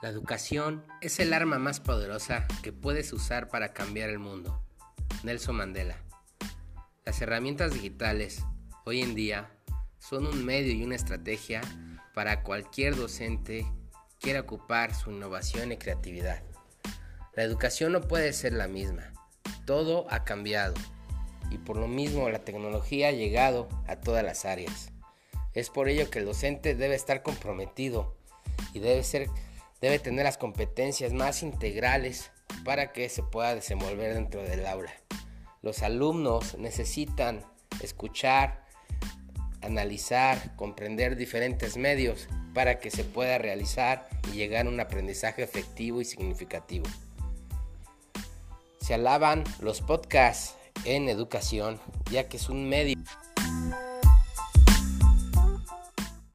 La educación es el arma más poderosa que puedes usar para cambiar el mundo. Nelson Mandela. Las herramientas digitales hoy en día son un medio y una estrategia para cualquier docente quiera ocupar su innovación y creatividad. La educación no puede ser la misma. Todo ha cambiado y por lo mismo la tecnología ha llegado a todas las áreas. Es por ello que el docente debe estar comprometido y debe ser debe tener las competencias más integrales para que se pueda desenvolver dentro del aula. Los alumnos necesitan escuchar, analizar, comprender diferentes medios para que se pueda realizar y llegar a un aprendizaje efectivo y significativo. Se alaban los podcasts en educación, ya que es un medio